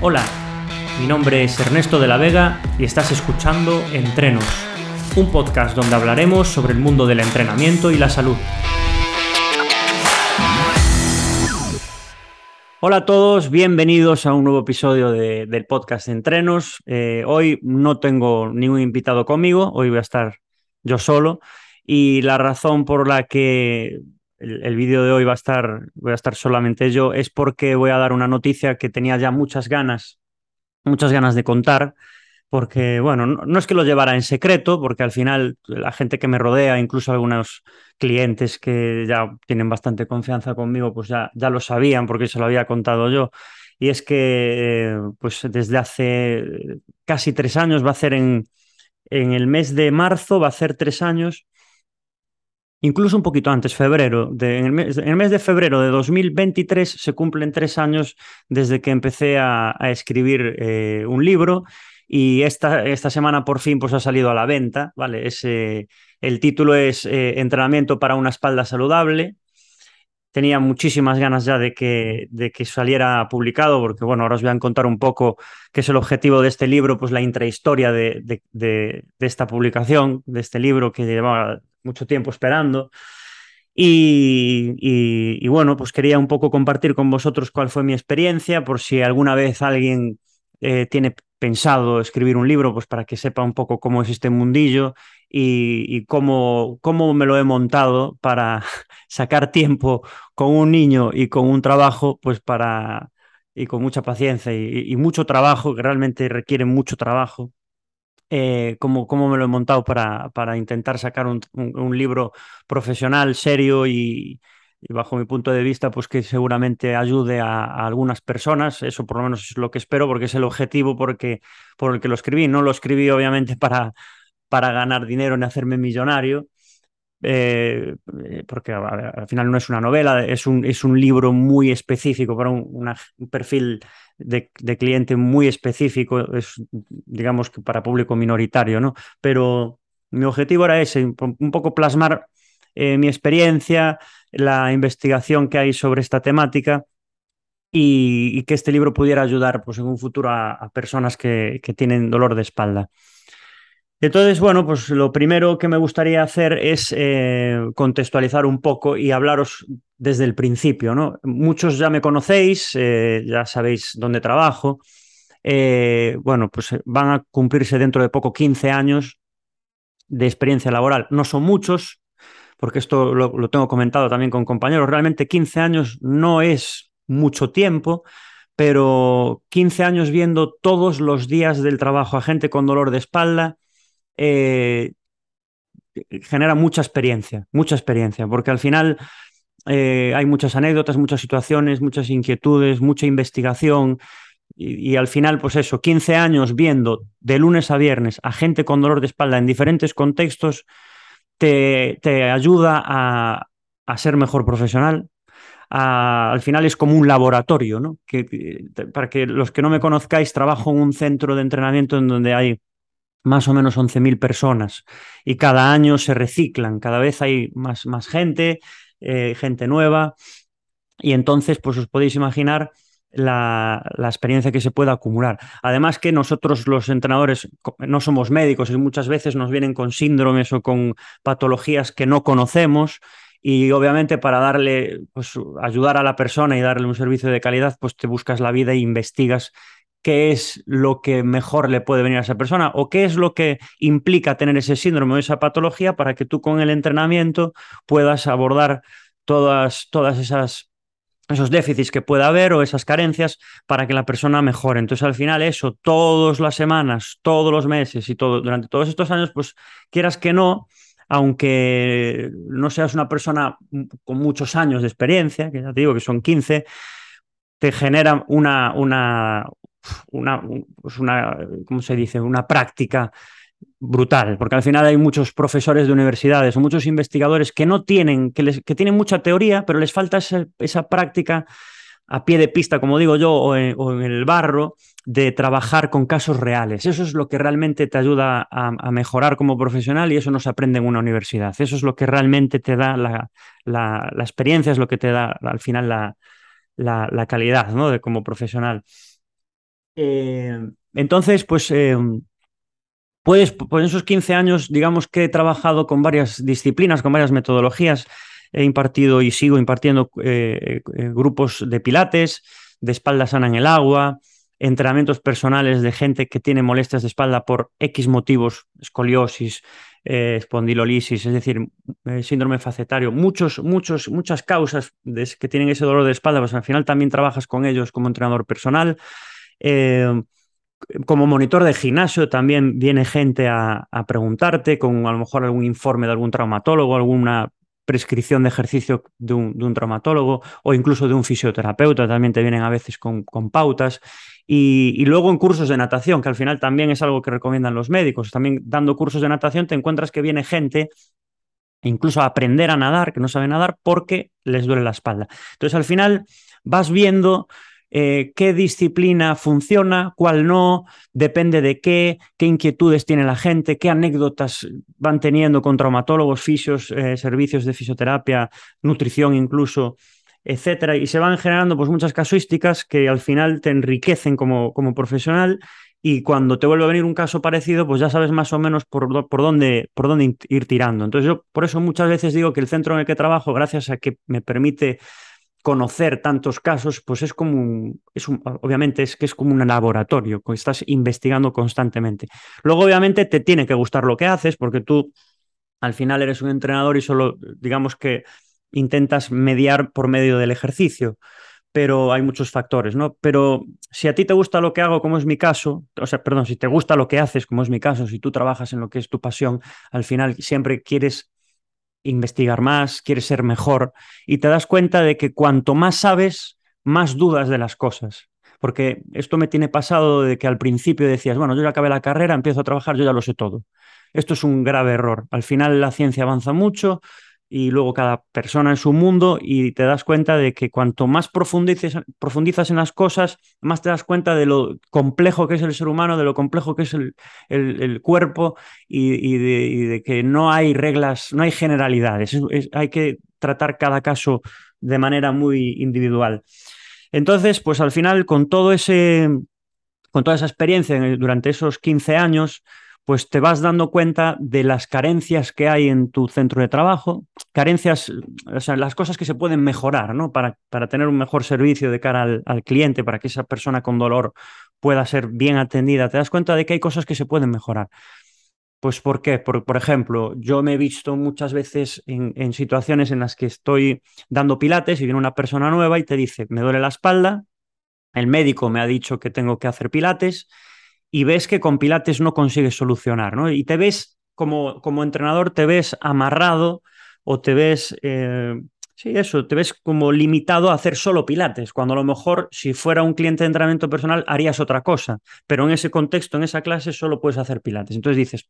Hola, mi nombre es Ernesto de la Vega y estás escuchando Entrenos, un podcast donde hablaremos sobre el mundo del entrenamiento y la salud. Hola a todos, bienvenidos a un nuevo episodio del podcast Entrenos. Eh, hoy no tengo ningún invitado conmigo, hoy voy a estar yo solo y la razón por la que el, vídeo de hoy va a estar, voy a estar solamente yo, es porque voy a dar una noticia que tenía ya muchas ganas, muchas ganas de contar, porque, bueno, no, es que lo llevara en secreto, porque al final la gente que me rodea, incluso algunos clientes que ya tienen bastante confianza conmigo, pues ya, ya lo sabían porque se lo había contado yo. Y es que, eh, pues desde hace casi tres años, va a ser en, en el mes de marzo, va a ser tres años incluso un poquito antes, febrero, en, el mes, de febrero de 2023 se cumplen tres años desde que empecé a, escribir eh, un libro y esta, esta, semana por fin pues, ha salido a la venta, ¿vale? Ese, el título es eh, Entrenamiento para una espalda saludable. Tenía muchísimas ganas ya de que, de que saliera publicado, porque bueno, ahora os voy a contar un poco qué es el objetivo de este libro, pues la intrahistoria de, de, de esta publicación, de este libro que llevaba mucho tiempo esperando. Y, bueno, pues quería un poco compartir con vosotros cuál fue mi experiencia, por si alguna vez alguien eh, tiene pensado escribir un libro, pues para que sepa un poco cómo es este mundillo y, cómo, cómo, me lo he montado para sacar tiempo con un niño y con un trabajo, pues para y con mucha paciencia y mucho trabajo, que realmente requiere mucho trabajo, eh, cómo, me lo he montado para, para intentar sacar un, libro profesional, serio y, bajo mi punto de vista, pues que seguramente ayude a, algunas personas. Eso por lo menos es lo que espero, porque es el objetivo porque, por el que lo escribí. No lo escribí obviamente para, para ganar dinero ni hacerme millonario. Eh, porque al final no es una novela, es un, es un libro muy específico para un perfil de, cliente muy específico, es digamos que para público minoritario, ¿no? Pero mi objetivo era ese, un poco plasmar eh, mi experiencia, la investigación que hay sobre esta temática y, que este libro pudiera ayudar pues, en un futuro a, personas que, tienen dolor de espalda. Entonces, bueno, pues lo primero que me gustaría hacer es eh, contextualizar un poco y hablaros desde el principio, ¿no? Muchos ya me conocéis, eh, ya sabéis dónde trabajo. Eh, bueno, pues van a cumplirse dentro de poco 15 años de experiencia laboral. No son muchos, porque esto lo, tengo comentado también con compañeros. Realmente 15 años no es mucho tiempo, pero 15 años viendo todos los días del trabajo a gente con dolor de espalda eh, genera mucha experiencia, mucha experiencia, porque al final eh, hay muchas anécdotas, muchas situaciones, muchas inquietudes, mucha investigación. Y, al final, pues eso, 15 años viendo de lunes a viernes a gente con dolor de espalda en diferentes contextos, te, te ayuda a, a, ser mejor profesional. al final es como un laboratorio, ¿no? Que, para que los que no me conozcáis, trabajo en un centro de entrenamiento en donde hay más o menos 11.000 personas y cada año se reciclan, cada vez hay más, más gente, eh, gente nueva y entonces pues os podéis imaginar la, la, experiencia que se puede acumular. Además que nosotros los entrenadores no somos médicos y muchas veces nos vienen con síndromes o con patologías que no conocemos y obviamente para darle, pues ayudar a la persona y darle un servicio de calidad, pues te buscas la vida e investigas qué es lo que mejor le puede venir a esa persona o qué es lo que implica tener ese síndrome o esa patología para que tú con el entrenamiento puedas abordar todas, todas esas esos déficits que pueda haber o esas carencias para que la persona mejore. Entonces, al final, eso, todas las semanas, todos los meses y todo, durante todos estos años, pues quieras que no, aunque no seas una persona con muchos años de experiencia, que ya te digo que son 15, te genera una, una, una, pues una, ¿cómo se dice? Una práctica brutal, porque al final hay muchos profesores de universidades o muchos investigadores que no tienen, que, les, que tienen mucha teoría, pero les falta esa, esa, práctica a pie de pista, como digo yo, o en, o en, el barro, de trabajar con casos reales. Eso es lo que realmente te ayuda a, a, mejorar como profesional y eso no se aprende en una universidad. Eso es lo que realmente te da la, la, la experiencia, es lo que te da al final la, la calidad ¿no? de como profesional. Eh, entonces, pues, eh, puedes, pues en esos 15 años, digamos que he trabajado con varias disciplinas, con varias metodologías. He impartido y sigo impartiendo eh, eh, grupos de pilates, de espalda sana en el agua, entrenamientos personales de gente que tiene molestias de espalda por X motivos, escoliosis, eh, espondilolisis, es decir, eh, síndrome facetario, muchos, muchos, muchas causas que tienen ese dolor de espalda, pues al final también trabajas con ellos como entrenador personal. Como monitor de gimnasio también viene gente a, preguntarte con a lo mejor algún informe de algún traumatólogo, alguna prescripción de ejercicio de un, traumatólogo o incluso de un fisioterapeuta, también te vienen a veces con, con pautas. Y, y, luego en cursos de natación, que al final también es algo que recomiendan los médicos. También dando cursos de natación te encuentras que viene gente incluso a aprender a nadar, que no sabe nadar, porque les duele la espalda. Entonces al final vas viendo eh, qué disciplina funciona, cuál no, depende de qué, qué inquietudes tiene la gente, qué anécdotas van teniendo con traumatólogos, fisios, eh, servicios de fisioterapia, nutrición incluso, etcétera. Y se van generando pues, muchas casuísticas que al final te enriquecen como, como profesional y cuando te vuelve a venir un caso parecido, pues ya sabes más o menos por, por, dónde, por dónde ir tirando. Entonces yo por eso muchas veces digo que el centro en el que trabajo, gracias a que me permite conocer tantos casos, pues es como un, es un, obviamente es que es como un laboratorio, estás investigando constantemente. Luego, obviamente, te tiene que gustar lo que haces, porque tú al final eres un entrenador y solo, digamos que intentas mediar por medio del ejercicio, pero hay muchos factores, ¿no? Pero si a ti te gusta lo que hago, como es mi caso, o sea, perdón, si te gusta lo que haces, como es mi caso, si tú trabajas en lo que es tu pasión, al final siempre quieres investigar más, quieres ser mejor y te das cuenta de que cuanto más sabes, más dudas de las cosas. Porque esto me tiene pasado de que al principio decías, bueno, yo ya acabé la carrera, empiezo a trabajar, yo ya lo sé todo. Esto es un grave error. Al final la ciencia avanza mucho, y luego cada persona en su mundo y te das cuenta de que cuanto más profundizas, profundizas en las cosas, más te das cuenta de lo complejo que es el ser humano, de lo complejo que es el, el, cuerpo y, de, que no hay reglas, no hay generalidades, es, es, hay que tratar cada caso de manera muy individual. Entonces, pues al final, con todo ese, con toda esa experiencia durante esos 15 años, pues te vas dando cuenta de las carencias que hay en tu centro de trabajo, carencias, o sea, las cosas que se pueden mejorar, ¿no? Para, para tener un mejor servicio de cara al, cliente, para que esa persona con dolor pueda ser bien atendida. Te das cuenta de que hay cosas que se pueden mejorar. Pues ¿por qué? Por, por ejemplo, yo me he visto muchas veces en, en situaciones en las que estoy dando pilates y viene una persona nueva y te dice, me duele la espalda, el médico me ha dicho que tengo que hacer pilates, y ves que con Pilates no consigues solucionar, ¿no? Y te ves, como, como entrenador, te ves amarrado o te ves, eh, sí, eso, te ves como limitado a hacer solo Pilates, cuando a lo mejor si fuera un cliente de entrenamiento personal harías otra cosa, pero en ese contexto, en esa clase, solo puedes hacer Pilates. Entonces dices,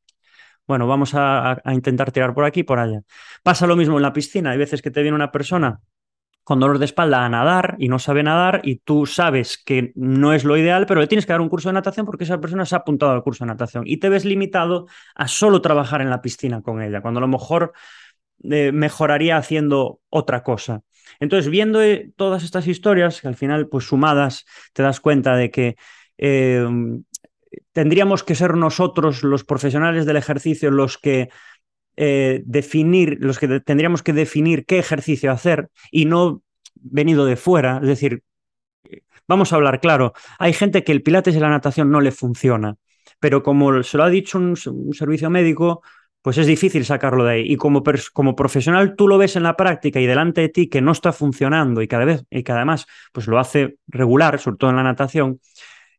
bueno, vamos a, a intentar tirar por aquí, por allá. Pasa lo mismo en la piscina, hay veces que te viene una persona con dolor de espalda a nadar y no sabe nadar y tú sabes que no es lo ideal, pero le tienes que dar un curso de natación porque esa persona se ha apuntado al curso de natación y te ves limitado a solo trabajar en la piscina con ella, cuando a lo mejor eh, mejoraría haciendo otra cosa. Entonces, viendo eh, todas estas historias, que al final, pues sumadas, te das cuenta de que eh, tendríamos que ser nosotros, los profesionales del ejercicio, los que eh, definir, los que tendríamos que definir qué ejercicio hacer y no venido de fuera. Es decir, vamos a hablar claro, hay gente que el pilates y la natación no le funciona, pero como se lo ha dicho un, servicio médico, pues es difícil sacarlo de ahí. Y como, como, profesional tú lo ves en la práctica y delante de ti que no está funcionando y cada vez y que además pues lo hace regular, sobre todo en la natación,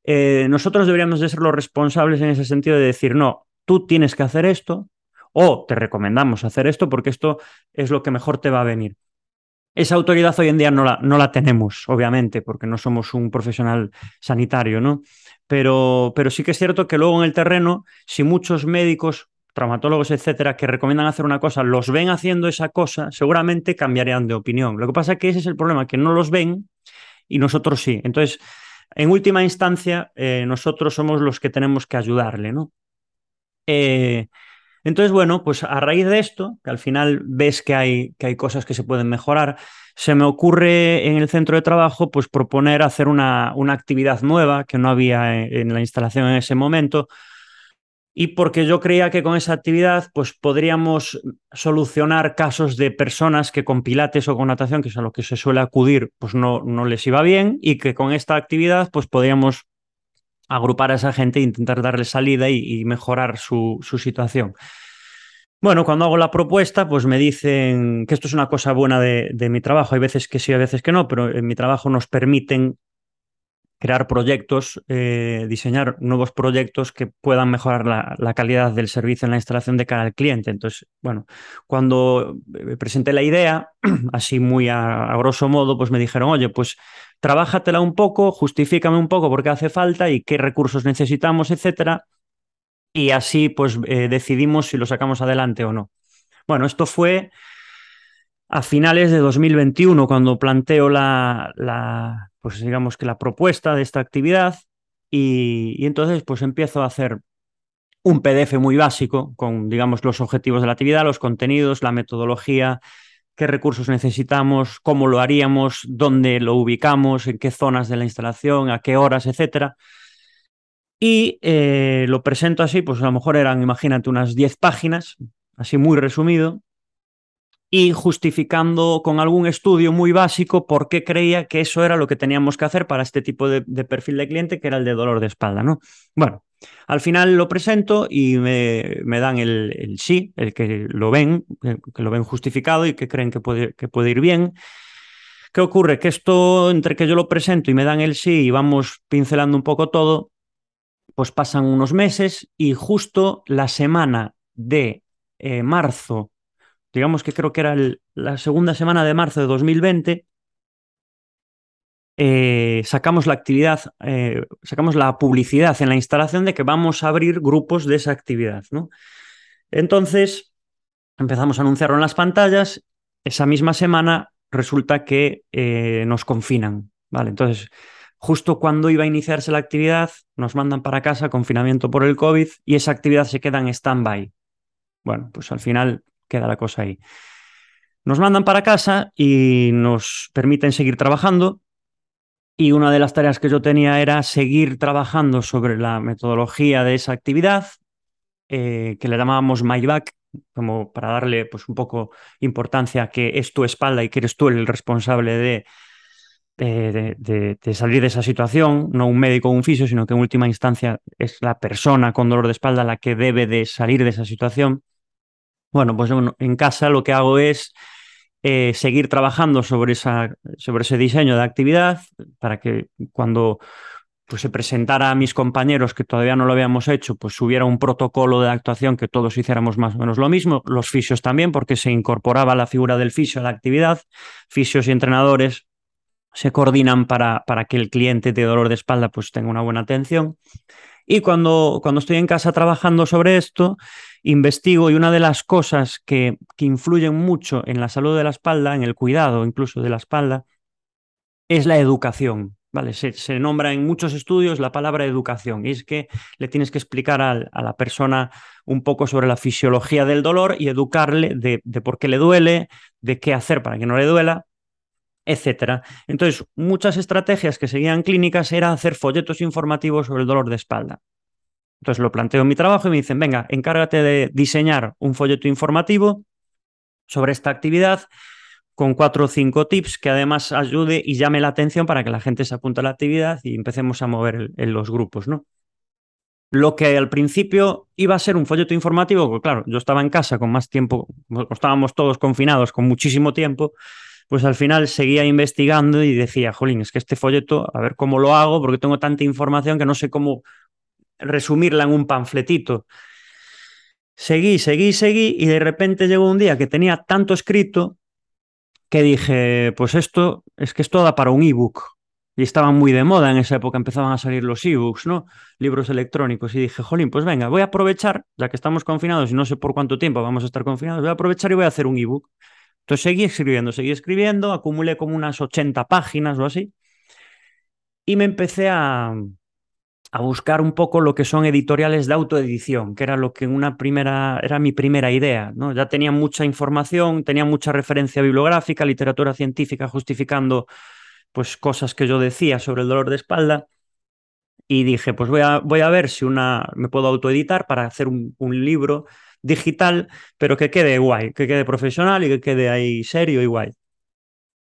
eh, nosotros deberíamos de ser los responsables en ese sentido de decir, no, tú tienes que hacer esto, o te recomendamos hacer esto porque esto es lo que mejor te va a venir. Esa autoridad hoy en día no la, no la tenemos, obviamente, porque no somos un profesional sanitario, ¿no? Pero, pero sí que es cierto que luego en el terreno, si muchos médicos, traumatólogos, etcétera, que recomiendan hacer una cosa, los ven haciendo esa cosa, seguramente cambiarían de opinión. Lo que pasa es que ese es el problema, que no los ven y nosotros sí. Entonces, en última instancia, eh, nosotros somos los que tenemos que ayudarle, ¿no? Eh, Entonces, bueno, pues a raíz de esto, que al final ves que hay, que hay cosas que se pueden mejorar, se me ocurre en el centro de trabajo pues proponer hacer una, una actividad nueva que no había en, la instalación en ese momento. Y porque yo creía que con esa actividad pues podríamos solucionar casos de personas que con pilates o con natación, que es a lo que se suele acudir, pues no, no les iba bien y que con esta actividad pues podríamos agrupar a esa gente e intentar darle salida y, mejorar su, situación. Bueno, cuando hago la propuesta, pues me dicen que esto es una cosa buena de, mi trabajo. Hay veces que sí, hay veces que no, pero en mi trabajo nos permiten crear proyectos, eh, diseñar nuevos proyectos que puedan mejorar la, la, calidad del servicio en la instalación de cara al cliente. Entonces, bueno, cuando eh, presenté la idea, así muy a, a grosso modo, pues me dijeron, oye, pues trabájatela un poco, justifícame un poco por qué hace falta y qué recursos necesitamos, etcétera. Y así, pues, eh, decidimos si lo sacamos adelante o no. Bueno, esto fue a finales de 2021, cuando planteo la, pues digamos que la propuesta de esta actividad y, y, entonces pues empiezo a hacer un PDF muy básico con, digamos, los objetivos de la actividad, los contenidos, la metodología, qué recursos necesitamos, cómo lo haríamos, dónde lo ubicamos, en qué zonas de la instalación, a qué horas, etcétera. Y eh, lo presento así, pues a lo mejor eran, imagínate, unas 10 páginas, así muy resumido, y justificando con algún estudio muy básico por qué creía que eso era lo que teníamos que hacer para este tipo de, de perfil de cliente, que era el de dolor de espalda, ¿no? Bueno, al final lo presento y me, dan el, sí, el que lo ven, que lo ven justificado y que creen que puede, que puede ir bien. ¿Qué ocurre? Que esto, entre que yo lo presento y me dan el sí y vamos pincelando un poco todo, pues pasan unos meses y justo la semana de eh, marzo digamos que creo que era la segunda semana de marzo de 2020, eh, sacamos la actividad, eh, sacamos la publicidad en la instalación de que vamos a abrir grupos de esa actividad. Entonces, empezamos a anunciarlo en las pantallas. Esa misma semana resulta que eh, nos confinan. ¿vale? Entonces, justo cuando iba a iniciarse la actividad, nos mandan para casa, confinamiento por el COVID, y esa actividad se queda en stand-by. Bueno, pues al final queda la cosa ahí. Nos mandan para casa y nos permiten seguir trabajando. Y una de las tareas que yo tenía era seguir trabajando sobre la metodología de esa actividad, eh, que le llamábamos MyBack, como para darle pues, un poco importancia a que es tu espalda y que eres tú el responsable de, de, salir de esa situación, no un médico o un fisio, sino que en última instancia es la persona con dolor de espalda la que debe de salir de esa situación. Bueno, pues en casa lo que hago es eh, seguir trabajando sobre, esa, sobre ese diseño de actividad para que cuando pues, se presentara a mis compañeros que todavía no lo habíamos hecho, pues hubiera un protocolo de actuación que todos hiciéramos más o menos lo mismo, los fisios también, porque se incorporaba la figura del fisio a la actividad, fisios y entrenadores se coordinan para, para que el cliente de dolor de espalda pues tenga una buena atención. Y cuando, cuando estoy en casa trabajando sobre esto, investigo y una de las cosas que, que influyen mucho en la salud de la espalda, en el cuidado incluso de la espalda, es la educación. ¿vale? Se, se, nombra en muchos estudios la palabra educación y es que le tienes que explicar a, a, la persona un poco sobre la fisiología del dolor y educarle de, de por qué le duele, de qué hacer para que no le duela, etcétera. Entonces, muchas estrategias que seguían clínicas era hacer folletos informativos sobre el dolor de espalda. Entonces lo planteo en mi trabajo y me dicen, venga, encárgate de diseñar un folleto informativo sobre esta actividad con cuatro o cinco tips que además ayude y llame la atención para que la gente se apunte a la actividad y empecemos a mover en los grupos, ¿no? Lo que al principio iba a ser un folleto informativo, pues claro, yo estaba en casa con más tiempo, estábamos todos confinados con muchísimo tiempo, pues al final seguía investigando y decía, jolín, es que este folleto, a ver cómo lo hago, porque tengo tanta información que no sé cómo resumirla en un panfletito. Seguí, seguí, seguí y de repente llegó un día que tenía tanto escrito que dije, pues esto es que esto da para un ebook. Y estaban muy de moda en esa época, empezaban a salir los ebooks, ¿no? Libros electrónicos. Y dije, jolín, pues venga, voy a aprovechar, ya que estamos confinados y no sé por cuánto tiempo vamos a estar confinados, voy a aprovechar y voy a hacer un ebook. Entonces seguí escribiendo, seguí escribiendo, acumulé como unas 80 páginas o así. Y me empecé a, a buscar un poco lo que son editoriales de autoedición, que era lo que una primera era mi primera idea, ¿no? Ya tenía mucha información, tenía mucha referencia bibliográfica, literatura científica justificando pues cosas que yo decía sobre el dolor de espalda y dije, pues voy a, voy a ver si una me puedo autoeditar para hacer un, un libro digital, pero que quede guay, que quede profesional y que quede ahí serio y guay.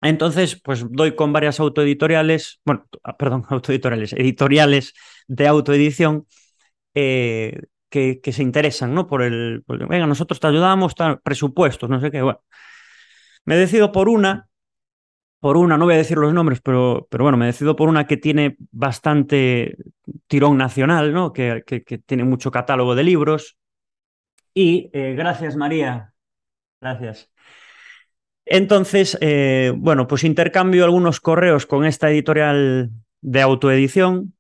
Entonces, pues doy con varias autoeditoriales, bueno, perdón, autoeditoriales, editoriales de autoedición eh, que, se interesan, ¿no? Por el, pues, venga, nosotros te ayudamos, presupuestos, no sé qué, bueno. Me decido por una, por una, no voy a decir los nombres, pero, pero bueno, me decido por una que tiene bastante tirón nacional, ¿no? Que, que tiene mucho catálogo de libros. Y eh, gracias, María. Gracias. Entonces, eh, bueno, pues intercambio algunos correos con esta editorial de autoedición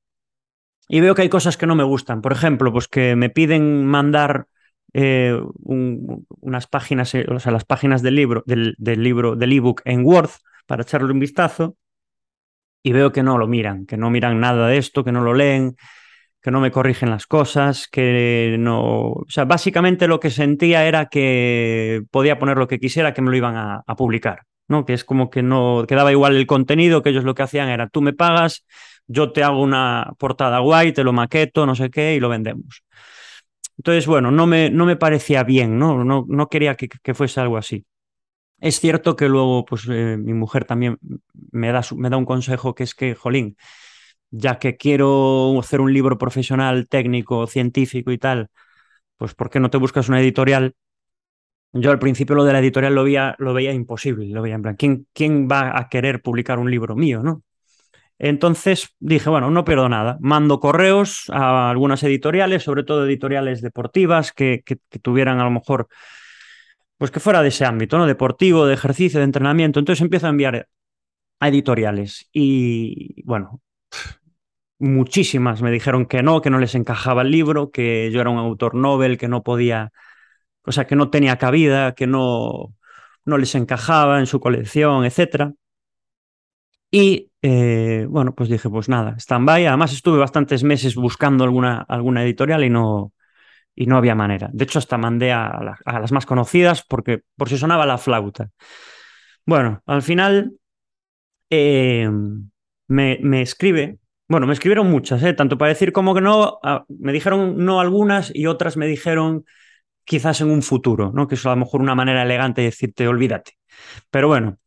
y veo que hay cosas que no me gustan. Por ejemplo, pues que me piden mandar eh, un, unas páginas, eh, o sea, las páginas del libro, del, del libro, del ebook en Word para echarle un vistazo y veo que no lo miran, que no miran nada de esto, que no lo leen, que no me corrigen las cosas, que no... O sea, básicamente lo que sentía era que podía poner lo que quisiera, que me lo iban a, publicar, ¿no? Que es como que no quedaba igual el contenido, que ellos lo que hacían era, tú me pagas, yo te hago una portada guay, te lo maqueto, no sé qué, y lo vendemos. Entonces, bueno, no me, no me parecía bien, ¿no? No, no quería que, que fuese algo así. Es cierto que luego, pues, eh, mi mujer también me da, me da un consejo que es que, jolín, ya que quiero hacer un libro profesional, técnico, científico y tal, pues ¿por qué no te buscas una editorial? Yo al principio lo de la editorial lo veía, lo veía imposible, lo veía en plan, ¿quién, ¿quién va a querer publicar un libro mío, no? Entonces dije, bueno, no pierdo nada. Mando correos a algunas editoriales, sobre todo editoriales deportivas, que, que, que, tuvieran a lo mejor, pues que fuera de ese ámbito, ¿no? Deportivo, de ejercicio, de entrenamiento. Entonces empiezo a enviar a editoriales. Y bueno, muchísimas me dijeron que no, que no les encajaba el libro, que yo era un autor novel, que no podía, o sea, que no tenía cabida, que no, no les encajaba en su colección, etc. Y eh, bueno, pues dije, pues nada, stand-by. Además estuve bastantes meses buscando alguna, alguna editorial y no, y no había manera. De hecho, hasta mandé a, la, a las más conocidas porque, por si sonaba la flauta. Bueno, al final eh, me, me escribe bueno, me escribieron muchas, ¿eh? tanto para decir como que no, me dijeron no algunas y otras me dijeron quizás en un futuro, ¿no? que es a lo mejor una manera elegante de decirte olvídate. Pero bueno,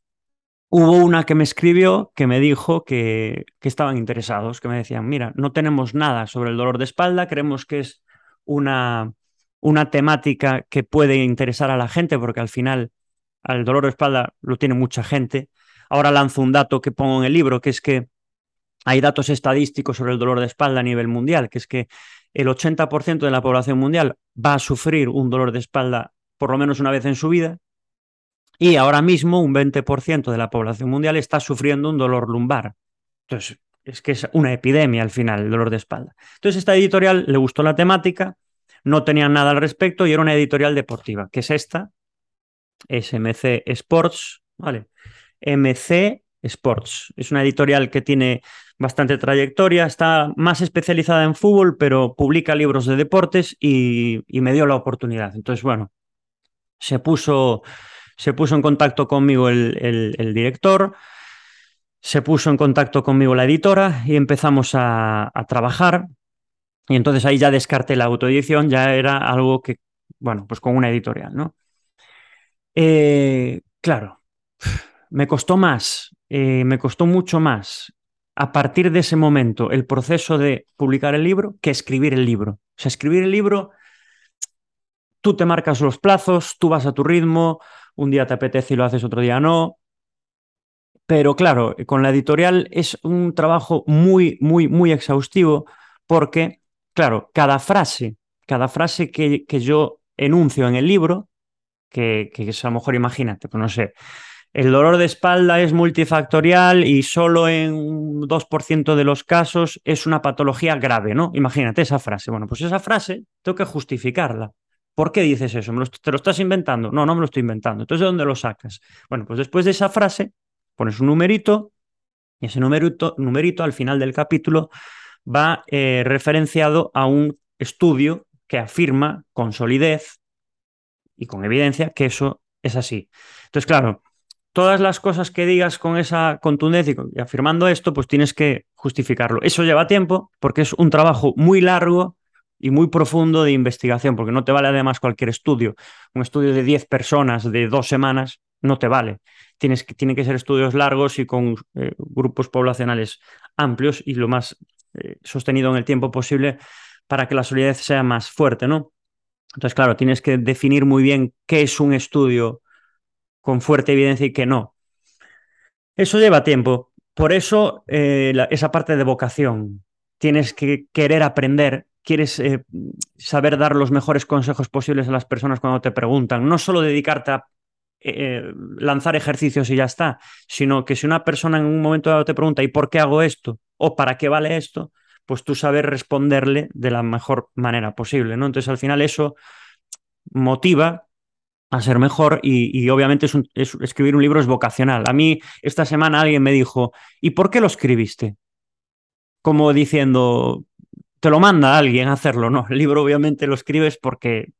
hubo una que me escribió que me dijo que, que estaban interesados, que me decían, mira, no tenemos nada sobre el dolor de espalda, creemos que es una, una temática que puede interesar a la gente porque al final al dolor de espalda lo tiene mucha gente. Ahora lanzo un dato que pongo en el libro, que es que hay datos estadísticos sobre el dolor de espalda a nivel mundial, que es que el 80% de la población mundial va a sufrir un dolor de espalda por lo menos una vez en su vida, y ahora mismo un 20% de la población mundial está sufriendo un dolor lumbar. Entonces, es que es una epidemia al final el dolor de espalda. Entonces, esta editorial le gustó la temática, no tenían nada al respecto y era una editorial deportiva, que es esta, SMC Sports, ¿vale? MC Sports. Es una editorial que tiene bastante trayectoria, está más especializada en fútbol, pero publica libros de deportes y, me dio la oportunidad. Entonces, bueno, se puso, se puso en contacto conmigo el, director, se puso en contacto conmigo la editora y empezamos a, a, trabajar. Y entonces ahí ya descarté la autoedición, ya era algo que, bueno, pues con una editorial, ¿no? Eh, claro, me costó más, eh, me costó mucho más a partir de ese momento el proceso de publicar el libro que escribir el libro. O sea, escribir el libro, tú te marcas los plazos, tú vas a tu ritmo, un día te apetece y lo haces, otro día no. Pero claro, con la editorial es un trabajo muy, muy, muy exhaustivo porque, claro, cada frase, cada frase que, que yo enuncio en el libro, que, que a lo mejor imagínate, pues no sé, el dolor de espalda es multifactorial y solo en un 2% de los casos es una patología grave, ¿no? Imagínate esa frase. Bueno, pues esa frase tengo que justificarla. ¿Por qué dices eso? ¿Me lo, ¿Te lo estás inventando? No, no me lo estoy inventando. Entonces, ¿de dónde lo sacas? Bueno, pues después de esa frase pones un numerito y ese numerito, numerito al final del capítulo va eh, referenciado a un estudio que afirma con solidez y con evidencia que eso es así. Entonces, claro, todas las cosas que digas con esa contundencia y afirmando esto, pues tienes que justificarlo. Eso lleva tiempo porque es un trabajo muy largo y muy profundo de investigación, porque no te vale además cualquier estudio. Un estudio de 10 personas de dos semanas no te vale. Tienes que, tienen que ser estudios largos y con eh, grupos poblacionales amplios y lo más eh, sostenido en el tiempo posible para que la solidez sea más fuerte, ¿no? Entonces, claro, tienes que definir muy bien qué es un estudio con fuerte evidencia y qué no. Eso lleva tiempo. Por eso, eh, esa parte de vocación. Tienes que querer aprender, quieres eh, saber dar los mejores consejos posibles a las personas cuando te preguntan. No solo dedicarte a eh, lanzar ejercicios y ya está, sino que si una persona en un momento dado te pregunta ¿y por qué hago esto? o ¿para qué vale esto? pues tú sabes responderle de la mejor manera posible, ¿no? Entonces al final eso motiva a ser mejor y, obviamente es escribir un libro es vocacional. A mí esta semana alguien me dijo, ¿y por qué lo escribiste? Como diciendo, te lo manda alguien a hacerlo, ¿no? El libro obviamente lo escribes porque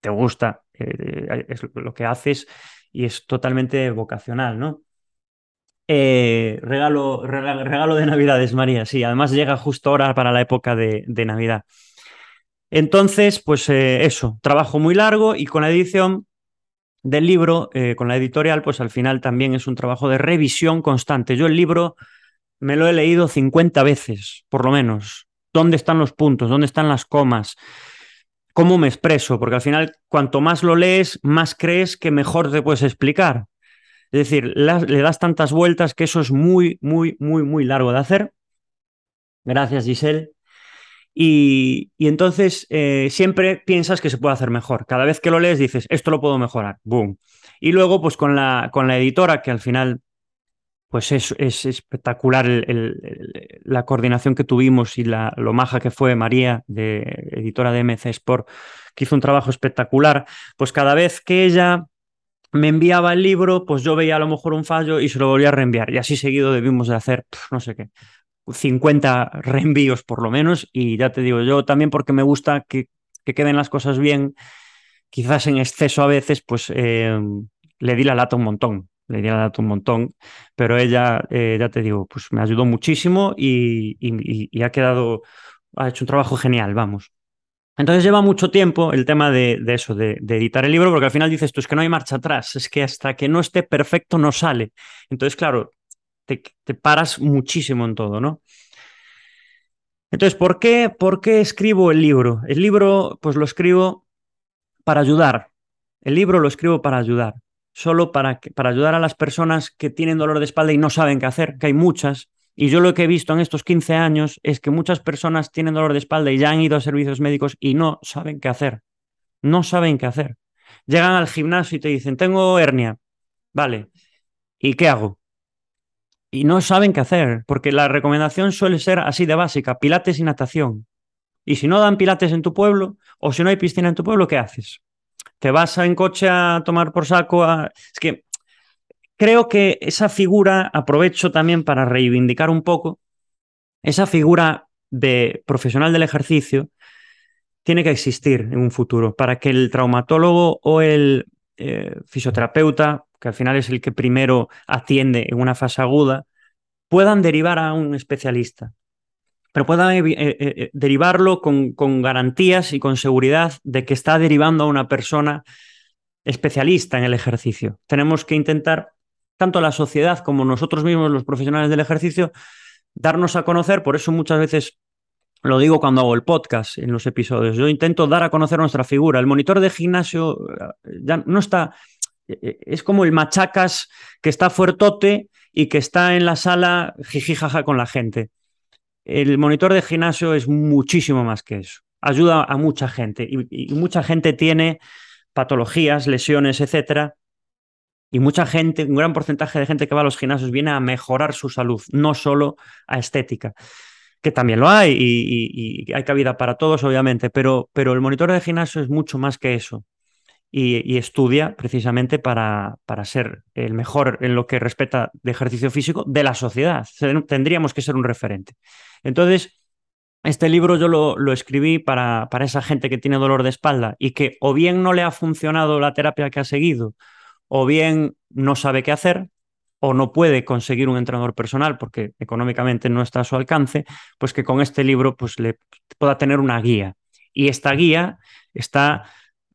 te gusta, eh, es lo que haces y es totalmente vocacional, ¿no? Eh, regalo, regalo, de Navidades, María, sí, además llega justo ahora para la época de, Navidad. Entonces, pues eh, eso, trabajo muy largo y con la edición del libro, eh, con la editorial, pues al final también es un trabajo de revisión constante. Yo el libro me lo he leído 50 veces, por lo menos. ¿Dónde están los puntos? ¿Dónde están las comas? ¿Cómo me expreso? Porque al final, cuanto más lo lees, más crees que mejor te puedes explicar. Es decir, le das tantas vueltas que eso es muy, muy, muy, muy largo de hacer. Gracias, Giselle. Y, entonces eh, siempre piensas que se puede hacer mejor. Cada vez que lo lees dices, esto lo puedo mejorar. Boom. Y luego, pues con la, con la editora, que al final, pues es, es espectacular la coordinación que tuvimos y la, lo maja que fue María, de editora de MC Sport, que hizo un trabajo espectacular. Pues cada vez que ella me enviaba el libro, pues yo veía a lo mejor un fallo y se lo volvía a reenviar. Y así seguido debimos de hacer, no sé qué, 50 reenvíos por lo menos. Y ya te digo, yo también porque me gusta que, queden las cosas bien, quizás en exceso a veces, pues eh, le di la lata un montón. Le di la lata un montón, pero ella, eh, ya te digo, pues me ayudó muchísimo y, y ha quedado, ha hecho un trabajo genial, vamos. Entonces lleva mucho tiempo el tema de, eso, de, editar el libro, porque al final dices tú, es que no hay marcha atrás, es que hasta que no esté perfecto no sale. Entonces, claro, te, paras muchísimo en todo, ¿no? Entonces, ¿por qué, ¿por qué escribo el libro? El libro, pues lo escribo para ayudar. El libro lo escribo para ayudar, solo para, para ayudar a las personas que tienen dolor de espalda y no saben qué hacer, que hay muchas, y yo lo que he visto en estos 15 años es que muchas personas tienen dolor de espalda y ya han ido a servicios médicos y no saben qué hacer. No saben qué hacer. Llegan al gimnasio y te dicen, tengo hernia. Vale. ¿Y qué hago? Y no saben qué hacer, porque la recomendación suele ser así de básica, pilates y natación. Y si no dan pilates en tu pueblo, o si no hay piscina en tu pueblo, ¿qué haces? ¿Te vas en coche a tomar por saco? Es que creo que esa figura, aprovecho también para reivindicar un poco, esa figura de profesional del ejercicio tiene que existir en un futuro para que el traumatólogo o el eh, fisioterapeuta, que al final es el que primero atiende en una fase aguda, puedan derivar a un especialista, pero puedan eh, eh, derivarlo con, con garantías y con seguridad de que está derivando a una persona especialista en el ejercicio. Tenemos que intentar tanto la sociedad como nosotros mismos, los profesionales del ejercicio, darnos a conocer. Por eso muchas veces lo digo cuando hago el podcast en los episodios. Yo intento dar a conocer nuestra figura. El monitor de gimnasio eh, ya no está. Eh, eh, es como el machacas que está fuertote y que está en la sala jijijaja con la gente. El monitor de gimnasio es muchísimo más que eso. Ayuda a mucha gente y, y mucha gente tiene patologías, lesiones, etcétera, y mucha gente, un gran porcentaje de gente que va a los gimnasios viene a mejorar su salud, no solo a estética, que también lo hay y, hay cabida para todos, obviamente, pero, pero el monitor de gimnasio es mucho más que eso. Y, estudia precisamente para, para, ser el mejor en lo que respecta de ejercicio físico de la sociedad. Tendríamos que ser un referente. Entonces, este libro yo lo, escribí para, para, esa gente que tiene dolor de espalda y que o bien no le ha funcionado la terapia que ha seguido, o bien no sabe qué hacer, o no puede conseguir un entrenador personal porque económicamente no está a su alcance, pues que con este libro pues, le pueda tener una guía. Y esta guía está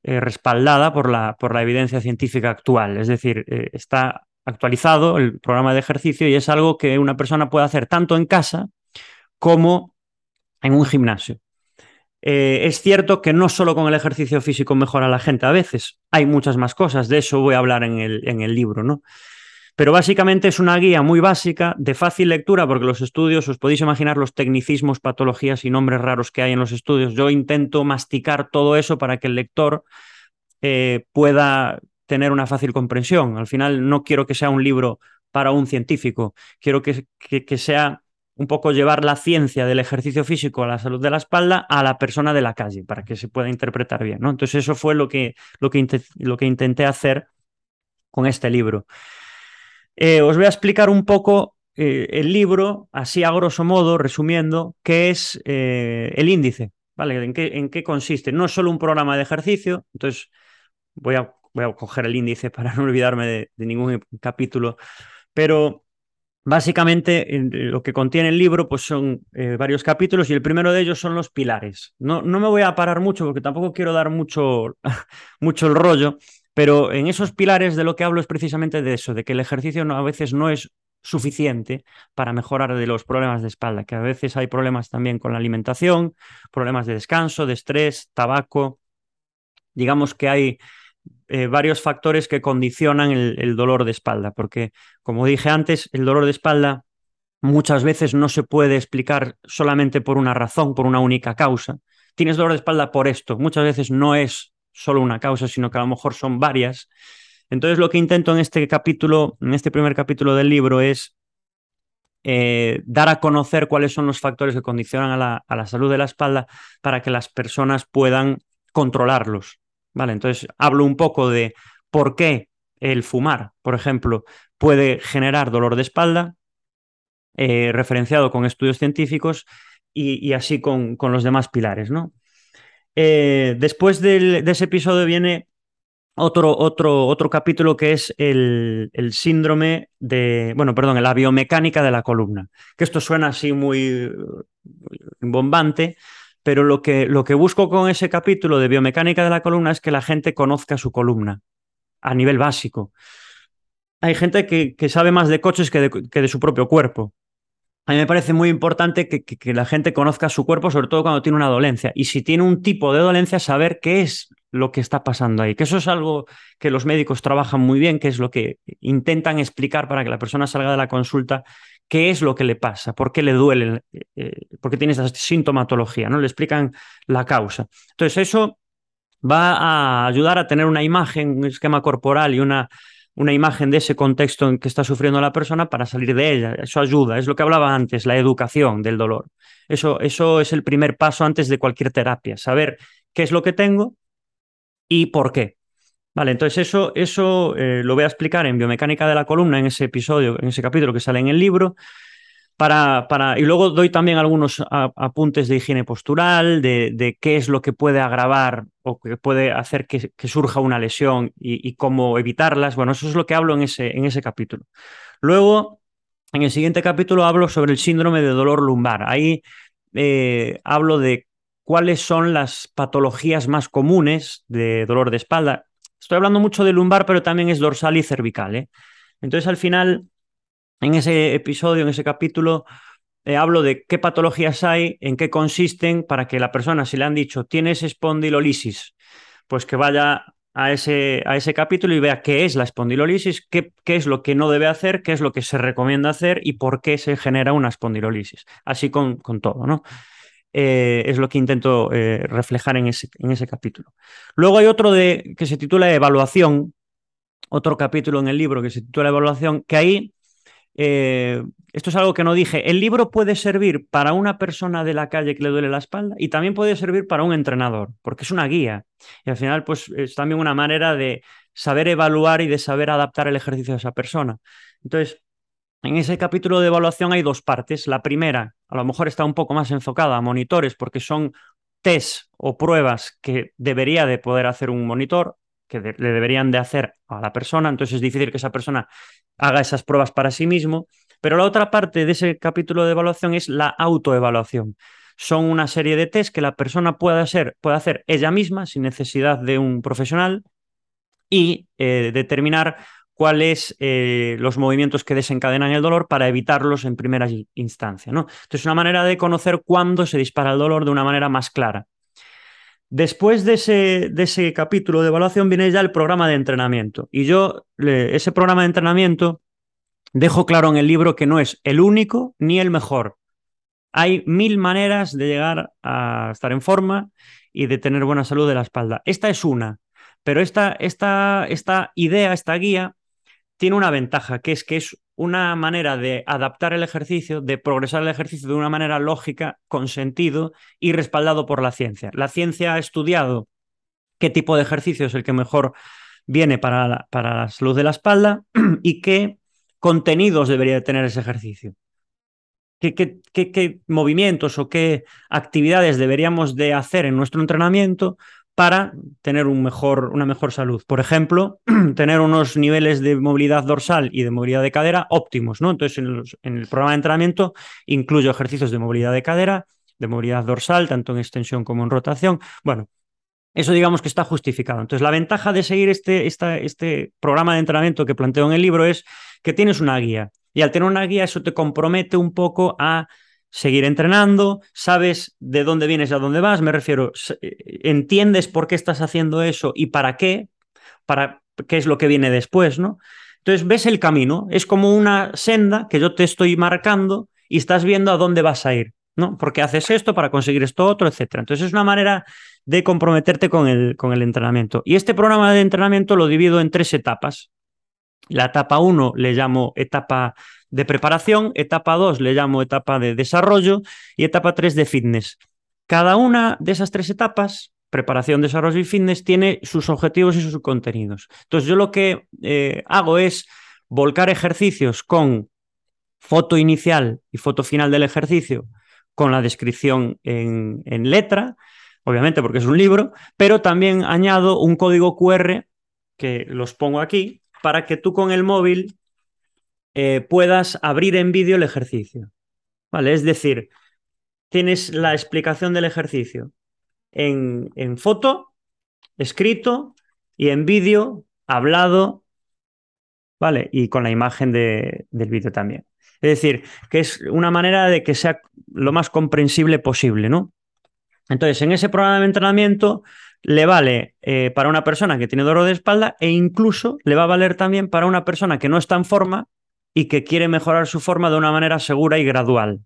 eh, respaldada por la, por la evidencia científica actual, es decir, eh, está actualizado el programa de ejercicio y es algo que una persona puede hacer tanto en casa como en un gimnasio. Eh, es cierto que no solo con el ejercicio físico mejora la gente a veces, hay muchas más cosas, de eso voy a hablar en el, en el libro, ¿no? Pero básicamente es una guía muy básica, de fácil lectura, porque los estudios, os podéis imaginar los tecnicismos, patologías y nombres raros que hay en los estudios. Yo intento masticar todo eso para que el lector eh, pueda tener una fácil comprensión. Al final no quiero que sea un libro para un científico, quiero que, sea un poco llevar la ciencia del ejercicio físico a la salud de la espalda a la persona de la calle, para que se pueda interpretar bien. Entonces eso fue lo que, lo que, lo que intenté hacer con este libro. Eh, os voy a explicar un poco eh, el libro, así a grosso modo, resumiendo, qué es eh, el índice, ¿vale? ¿En qué, ¿En qué, consiste? No es solo un programa de ejercicio, entonces voy a, coger el índice para no olvidarme de, ningún capítulo, pero Básicamente, lo que contiene el libro pues son varios capítulos y el primero de ellos son los pilares. No, no me voy a parar mucho porque tampoco quiero dar mucho, mucho el rollo, pero en esos pilares de lo que hablo es precisamente de eso, de que el ejercicio a veces no es suficiente para mejorar de los problemas de espalda, que a veces hay problemas también con la alimentación, problemas de descanso, de estrés, tabaco. Digamos que hay eh, varios factores que condicionan el, dolor de espalda, porque como dije antes, el dolor de espalda muchas veces no se puede explicar solamente por una razón, por una única causa. Tienes dolor de espalda por esto, muchas veces no es solo una causa, sino que a lo mejor son varias. Entonces lo que intento en este capítulo, en este primer capítulo del libro, es eh, dar a conocer cuáles son los factores que condicionan a la, a la salud de la espalda para que las personas puedan controlarlos. Vale, entonces hablo un poco de por qué el fumar, por ejemplo, puede generar dolor de espalda, eh, referenciado con estudios científicos y, así con, con, los demás pilares, ¿no? Eh, después de ese episodio viene otro, otro, otro capítulo que es el, el, síndrome de, bueno, perdón, la biomecánica de la columna, que esto suena así muy bombante, pero lo que, lo que busco con ese capítulo de biomecánica de la columna es que la gente conozca su columna a nivel básico. Hay gente que, que sabe más de coches que de, que de, su propio cuerpo. A mí me parece muy importante que, que, la gente conozca su cuerpo, sobre todo cuando tiene una dolencia. Y si tiene un tipo de dolencia, saber qué es lo que está pasando ahí. Que eso es algo que los médicos trabajan muy bien, que es lo que intentan explicar para que la persona salga de la consulta qué es lo que le pasa, por qué le duele, eh, eh, por qué tiene esa sintomatología, ¿no? Le explican la causa. Entonces, eso va a ayudar a tener una imagen, un esquema corporal y una, una imagen de ese contexto en que está sufriendo la persona para salir de ella. Eso ayuda, es lo que hablaba antes, la educación del dolor. Eso, eso es el primer paso antes de cualquier terapia, saber qué es lo que tengo y por qué. Vale, entonces eso, eso eh, lo voy a explicar en biomecánica de la columna, en ese episodio, en ese capítulo que sale en el libro. Para, para, y luego doy también algunos apuntes de higiene postural, de, qué es lo que puede agravar o que puede hacer que, surja una lesión y, y, cómo evitarlas. Bueno, eso es lo que hablo en ese, en ese capítulo. Luego, en el siguiente capítulo hablo sobre el síndrome de dolor lumbar. Ahí eh, hablo de cuáles son las patologías más comunes de dolor de espalda. Estoy hablando mucho de lumbar, pero también es dorsal y cervical. ¿eh? Entonces, al final, en ese episodio, en ese capítulo, eh, hablo de qué patologías hay, en qué consisten, para que la persona, si le han dicho, tienes espondilolisis, pues que vaya a ese, a ese capítulo y vea qué es la espondilolisis, qué, qué, es lo que no debe hacer, qué es lo que se recomienda hacer y por qué se genera una espondilolisis. Así con, con todo, ¿no? Eh, es lo que intento eh, reflejar en ese, en ese, capítulo. Luego hay otro de, que se titula Evaluación, otro capítulo en el libro que se titula Evaluación, que ahí, eh, esto es algo que no dije, el libro puede servir para una persona de la calle que le duele la espalda y también puede servir para un entrenador, porque es una guía. Y al final, pues es también una manera de saber evaluar y de saber adaptar el ejercicio a esa persona. Entonces, en ese capítulo de evaluación hay dos partes. La primera, a lo mejor está un poco más enfocada a monitores porque son test o pruebas que debería de poder hacer un monitor, que le deberían de hacer a la persona. Entonces es difícil que esa persona haga esas pruebas para sí mismo. Pero la otra parte de ese capítulo de evaluación es la autoevaluación. Son una serie de test que la persona puede hacer, puede hacer ella misma sin necesidad de un profesional y eh, determinar cuáles eh, los movimientos que desencadenan el dolor para evitarlos en primera instancia. ¿no? Entonces, una manera de conocer cuándo se dispara el dolor de una manera más clara. Después de ese, de ese capítulo de evaluación viene ya el programa de entrenamiento. Y yo, ese programa de entrenamiento, dejo claro en el libro que no es el único ni el mejor. Hay mil maneras de llegar a estar en forma y de tener buena salud de la espalda. Esta es una, pero esta, esta, esta idea, esta guía, tiene una ventaja, que es que es una manera de adaptar el ejercicio, de progresar el ejercicio de una manera lógica, con sentido y respaldado por la ciencia. La ciencia ha estudiado qué tipo de ejercicio es el que mejor viene para la, para la salud de la espalda y qué contenidos debería tener ese ejercicio. ¿Qué, qué, qué, movimientos o qué actividades deberíamos de hacer en nuestro entrenamiento para tener una mejor salud. Por ejemplo, tener unos niveles de movilidad dorsal y de movilidad de cadera óptimos. ¿no? Entonces, en, el programa de entrenamiento incluyo ejercicios de movilidad de cadera, de movilidad dorsal, tanto en extensión como en rotación. Bueno, eso digamos que está justificado. Entonces, la ventaja de seguir este, este programa de entrenamiento que planteo en el libro es que tienes una guía. Y al tener una guía, eso te compromete un poco a seguir entrenando, sabes de dónde vienes y a dónde vas, me refiero, eh, entiendes por qué estás haciendo eso y para qué, para qué es lo que viene después, ¿no? Entonces ves el camino, es como una senda que yo te estoy marcando y estás viendo a dónde vas a ir, ¿no? Porque haces esto para conseguir esto otro, etcétera. Entonces es una manera de comprometerte con el, con el entrenamiento. Y este programa de entrenamiento lo divido en tres etapas. La etapa 1 le llamo etapa de preparación, etapa 2 le llamo etapa de desarrollo y etapa 3 de fitness. Cada una de esas tres etapas, preparación, desarrollo y fitness, tiene sus objetivos y sus contenidos. Entonces yo lo que eh, hago es volcar ejercicios con foto inicial y foto final del ejercicio, con la descripción en, en letra, obviamente porque es un libro, pero también añado un código QR que los pongo aquí para que tú con el móvil eh, puedas abrir en vídeo el ejercicio. ¿Vale? Es decir, tienes la explicación del ejercicio en, en foto, escrito y en vídeo, hablado, ¿vale? Y con la imagen de, del vídeo también. Es decir, que es una manera de que sea lo más comprensible posible, ¿no? Entonces, en ese programa de entrenamiento le vale eh, para una persona que tiene dolor de espalda e incluso le va a valer también para una persona que no está en forma y que quiere mejorar su forma de una manera segura y gradual.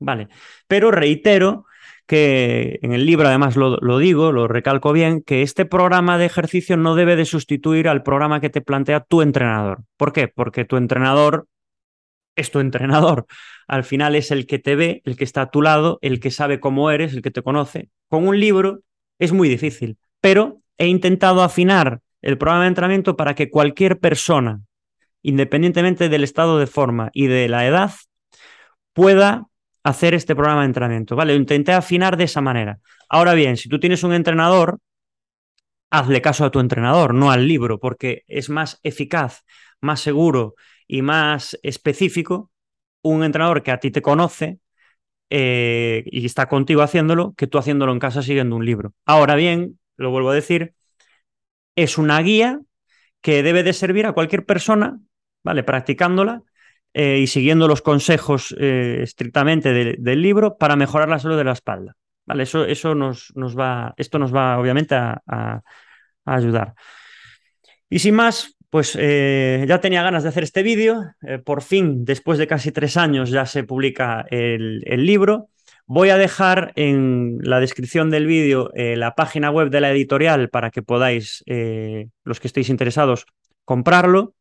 Vale. Pero reitero que en el libro además lo, lo, digo, lo recalco bien, que este programa de ejercicio no debe de sustituir al programa que te plantea tu entrenador. ¿Por qué? Porque tu entrenador es tu entrenador. Al final es el que te ve, el que está a tu lado, el que sabe cómo eres, el que te conoce. Con un libro es muy difícil, pero he intentado afinar el programa de entrenamiento para que cualquier persona independientemente del estado de forma y de la edad, pueda hacer este programa de entrenamiento. ¿vale? Lo intenté afinar de esa manera. Ahora bien, si tú tienes un entrenador, hazle caso a tu entrenador, no al libro, porque es más eficaz, más seguro y más específico un entrenador que a ti te conoce eh, y está contigo haciéndolo que tú haciéndolo en casa siguiendo un libro. Ahora bien, lo vuelvo a decir, es una guía que debe de servir a cualquier persona ¿vale? Practicándola eh, y siguiendo los consejos eh, estrictamente del libro para mejorar la salud de la espalda. ¿Vale? Eso, eso nos, nos va, esto nos va obviamente a, ayudar. Y sin más, pues eh, ya tenía ganas de hacer este vídeo. por fin, después de casi tres años, ya se publica el, libro. Voy a dejar en la descripción del vídeo la página web de la editorial para que podáis, los que estéis interesados, comprarlo.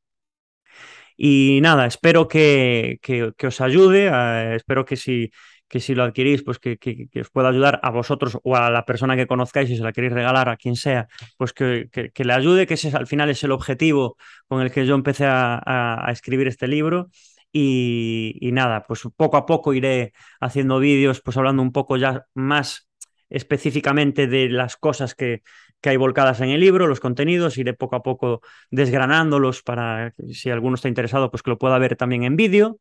Y nada, espero que, que, os ayude, espero que si, que si lo adquirís, pues que, que, os pueda ayudar a vosotros o a la persona que conozcáis y se la queréis regalar a quien sea, pues que, le ayude, que ese al final es el objetivo con el que yo empecé a, a, escribir este libro Y, nada, pues poco a poco iré haciendo vídeos, pues hablando un poco ya más específicamente de las cosas que, que hay volcadas en el libro, los contenidos, iré poco a poco desgranándolos para que si alguno está interesado, pues que lo pueda ver también en vídeo.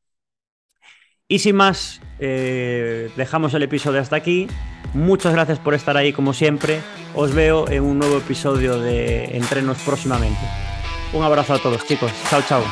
Y sin más, eh, dejamos el episodio hasta aquí. Muchas gracias por estar ahí como siempre. Os veo en un nuevo episodio de Entrenos próximamente. Un abrazo a todos chicos. Chao, chao.